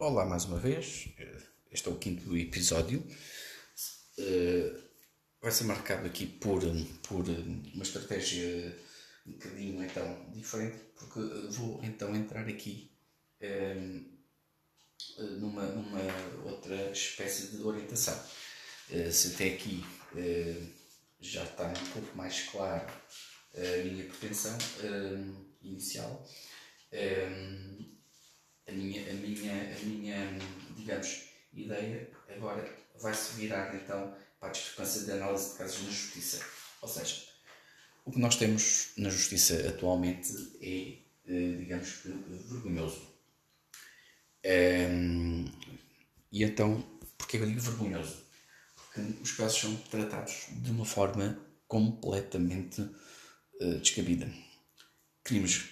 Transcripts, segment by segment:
Olá mais uma vez, este é o quinto episódio. Uh, vai ser marcado aqui por, por uma estratégia um bocadinho então diferente, porque vou então entrar aqui um, numa, numa outra espécie de orientação. Se até aqui já está um pouco mais claro a minha pretensão inicial a minha, a minha, a minha digamos, ideia agora vai se virar então para a discrepância de análise de casos na justiça. Ou seja, o que nós temos na justiça atualmente é, eh, digamos que, vergonhoso. Um, e então, porquê eu digo vergonhoso? Porque os casos são tratados de uma forma completamente uh, descabida. Crimes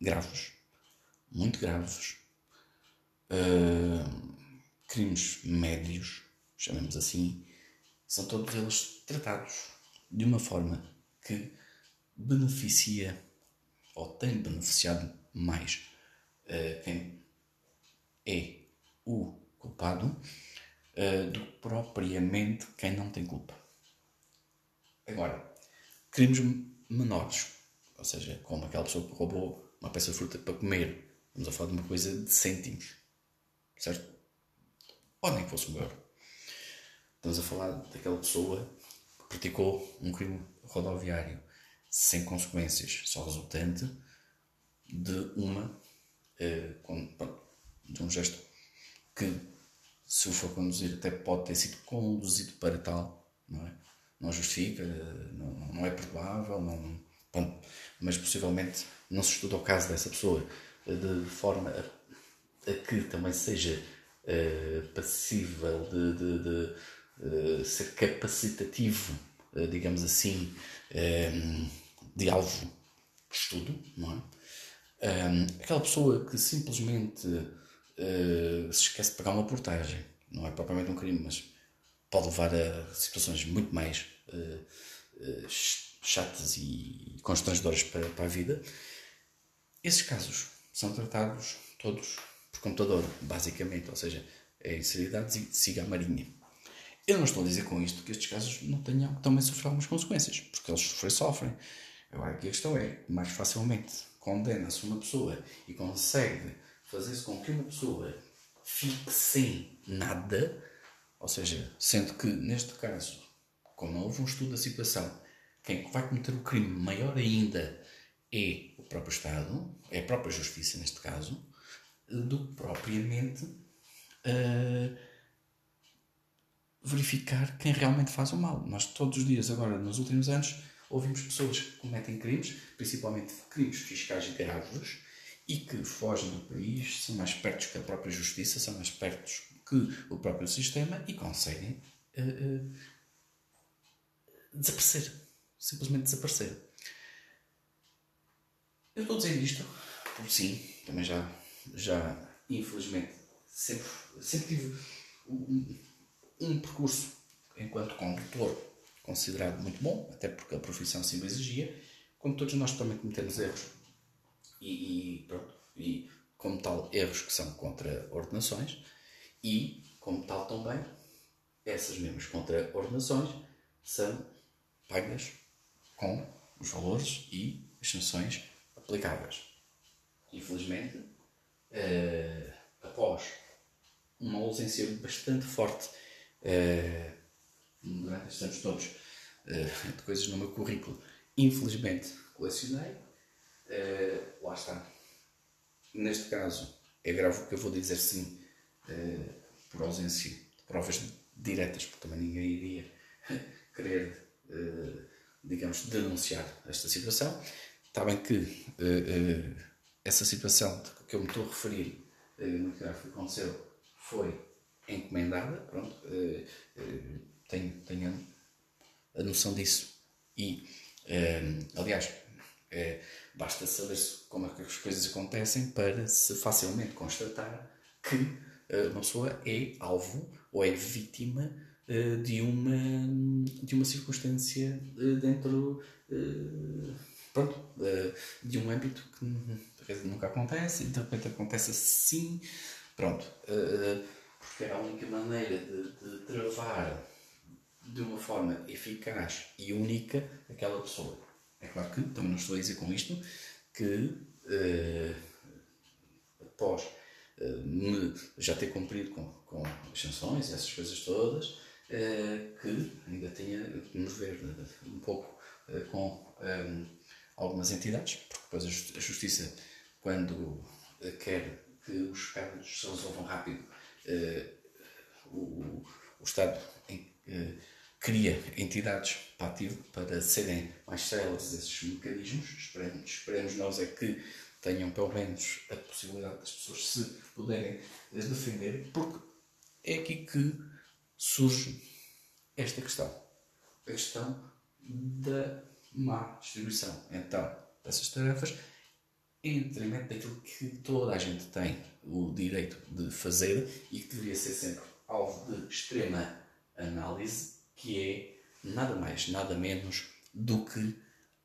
graves, muito graves, uh, crimes médios, chamemos assim, são todos eles tratados de uma forma que beneficia ou tem beneficiado mais uh, quem é o culpado uh, do que propriamente quem não tem culpa. Agora, crimes menores, ou seja, como aquela pessoa que roubou uma peça de fruta para comer Estamos a falar de uma coisa de cêntimos. Certo? Ou nem que fosse um euro. Estamos a falar daquela pessoa que praticou um crime rodoviário sem consequências, só resultante de uma eh, de um gesto que se o for conduzir até pode ter sido conduzido para tal, não é? Não justifica, não, não é perdoável, não, bom, mas possivelmente não se estuda o caso dessa pessoa de forma a, a que também seja uh, passível de, de, de uh, ser capacitativo, uh, digamos assim, um, de alvo de estudo, não é? Um, aquela pessoa que simplesmente se esquece de pagar uma portagem, não é propriamente um crime, mas pode levar a situações muito mais chatas e constrangedoras para, para a vida. Esses casos são tratados todos por computador, basicamente, ou seja, é inserir dados e siga a marinha. Eu não estou a dizer com isto que estes casos não tenham também sofrer algumas consequências, porque eles sofrem, sofrem. Agora, aqui a questão é, mais facilmente condena-se uma pessoa e consegue fazer-se com que uma pessoa fique sem nada, ou seja, sendo que neste caso, como não houve um estudo da situação, quem vai cometer o crime maior ainda é o próprio Estado, é a própria Justiça neste caso, do que propriamente uh, verificar quem realmente faz o mal. Nós todos os dias, agora, nos últimos anos, ouvimos pessoas que cometem crimes, principalmente crimes fiscais graves, e que fogem do país, são mais perto que a própria Justiça, são mais perto que o próprio sistema e conseguem uh, uh, desaparecer. Simplesmente desaparecer. Eu estou dizer isto porque sim, também já, já infelizmente, sempre, sempre tive um, um percurso enquanto condutor considerado muito bom, até porque a profissão o exigia, como todos nós também cometemos erros. E, e, pronto, e como tal erros que são contra ordenações e como tal também essas mesmas contra ordenações são pagas com os valores e as sanções aplicáveis. Infelizmente, uh, após uma ausência bastante forte uh, durante estes anos todos uh, de coisas no meu currículo, infelizmente colecionei. lá está. Neste caso, é grave que eu vou dizer sim, por ausência de provas diretas, porque também ninguém iria querer, digamos, denunciar esta situação. Está bem que uh, uh, essa situação que eu me estou a referir uh, que aconteceu foi encomendada, pronto, tenho, tenho a noção disso. E, aliás, basta saber como é que as coisas acontecem para se facilmente constatar que uma pessoa é alvo ou é vítima de uma, de uma circunstância dentro pronto, de um âmbito que nunca acontece e de repente acontece assim Pronto. Uh, porque era a única maneira de, de travar de uma forma eficaz e única aquela pessoa. É claro que também não estou a dizer com isto que uh, após me já ter cumprido com, com as sanções e essas coisas todas, que ainda tenha de me ver um pouco com algumas entidades, porque depois a Justiça, quando quer que os casos se resolvam rápido, o, o Estado cria entidades para, ativo, para serem mais células desses mecanismos. Esperemos, esperemos nós é que tenham pelo menos a possibilidade das pessoas se puderem defender, porque é aqui que surge esta questão. A questão da má distribuição, então, dessas tarefas em detrimento daquilo que toda a gente tem o direito de fazer e que deveria ser sempre alvo de extrema análise que é nada mais, nada menos do que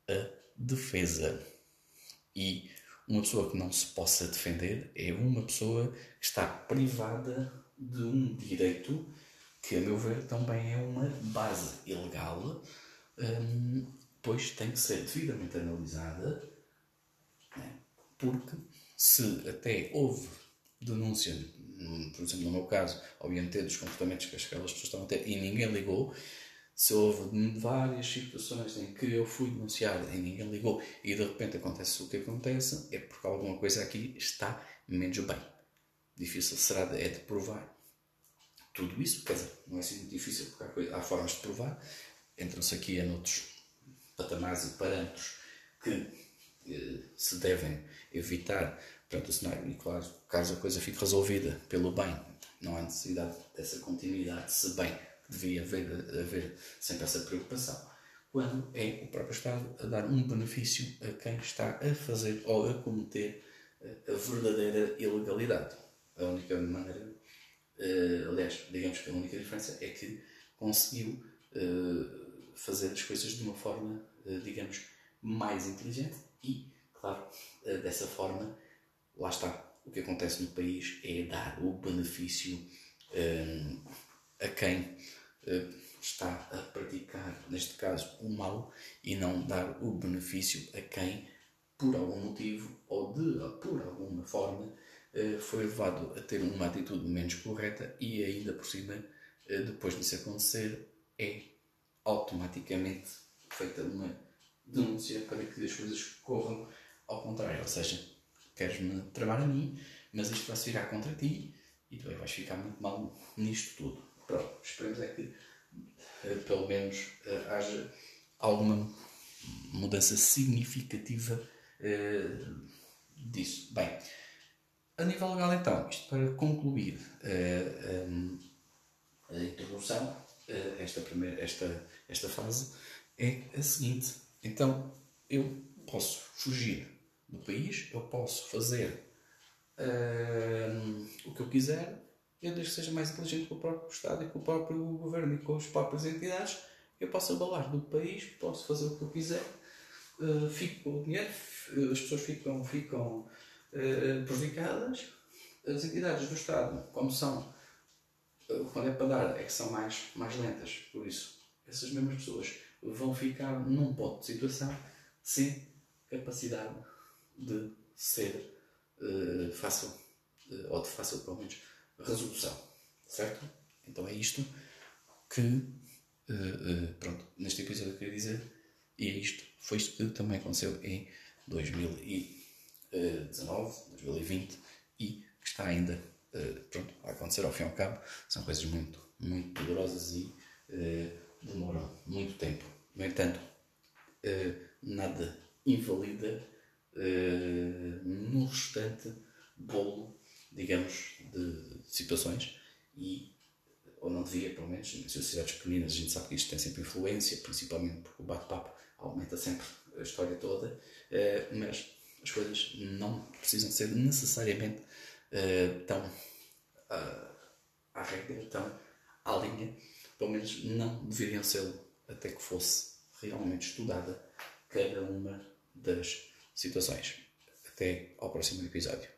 a defesa. E uma pessoa que não se possa defender é uma pessoa que está privada de um direito que, a meu ver, também é uma base ilegal, hum, pois tem que ser devidamente analisada, né? porque se até houve denúncia por exemplo, no meu caso, obviamente dos comportamentos que aquelas pessoas estão a ter e ninguém ligou, se houve várias situações em que eu fui denunciar e ninguém ligou e de repente acontece o que acontece, é porque alguma coisa aqui está menos bem. Difícil será de, é de provar tudo isso, quer dizer, não é assim difícil porque há, coisa, há formas de provar, entram-se aqui em outros patamares e parâmetros que eh, se devem evitar perante o cenário. Claro, caso a coisa fique resolvida pelo bem, não há necessidade dessa continuidade, se bem que devia haver, haver sempre essa preocupação. Quando é o próprio Estado a dar um benefício a quem está a fazer ou a cometer a verdadeira ilegalidade. A única maneira, uh, aliás, digamos que a única diferença é que conseguiu fazer as coisas de uma forma, digamos, mais inteligente e, claro, dessa forma lá está. O que acontece no país é dar o benefício um, a quem está a praticar, neste caso, o mal e não dar o benefício a quem, por algum motivo ou de, por alguma forma, foi levado a ter uma atitude menos correta e ainda por cima, depois disso acontecer, é automaticamente feita uma denúncia para que as coisas corram ao contrário, ou seja, queres-me tramar a mim, mas isto vai se virar contra ti e tu vais ficar muito mal nisto tudo. Pronto, esperemos é que eh, pelo menos eh, haja alguma mudança significativa eh, disso. Bem, a nível legal então, isto para concluir a introdução, esta, primeira, esta, esta fase é a seguinte. Então, eu posso fugir do país, eu posso fazer uh, o que eu quiser, eu desde que seja mais inteligente com o próprio Estado e com o próprio governo e com as próprias entidades, eu posso abalar do país, posso fazer o que eu quiser, uh, fico com o dinheiro, as pessoas ficam, ficam uh, prejudicadas, as entidades do Estado, como são, quando é para dar, é que são mais, mais lentas, por isso essas mesmas pessoas vão ficar num ponto de situação sem capacidade de ser uh, fácil, uh, ou de fácil, pelo menos, resolução. Certo? Então é isto que, uh, pronto, neste episódio eu queria dizer, e é isto, foi isto que também aconteceu em 2019, 2020 e que está ainda pronto, a acontecer ao fim e ao cabo. São coisas muito, muito poderosas e demoram muito tempo. No entanto, nada invalida uh, no restante bolo, digamos, de situações e ou não devia, pelo menos, em sociedades pequeninas a gente sabe que isto tem sempre influência, principalmente porque o bate-papo aumenta sempre a história toda, uh, mas as coisas não precisam ser necessariamente tão à regra, tão à linha, pelo menos não deveriam ser até que fosse realmente estudada cada uma das situações. Até ao próximo episódio.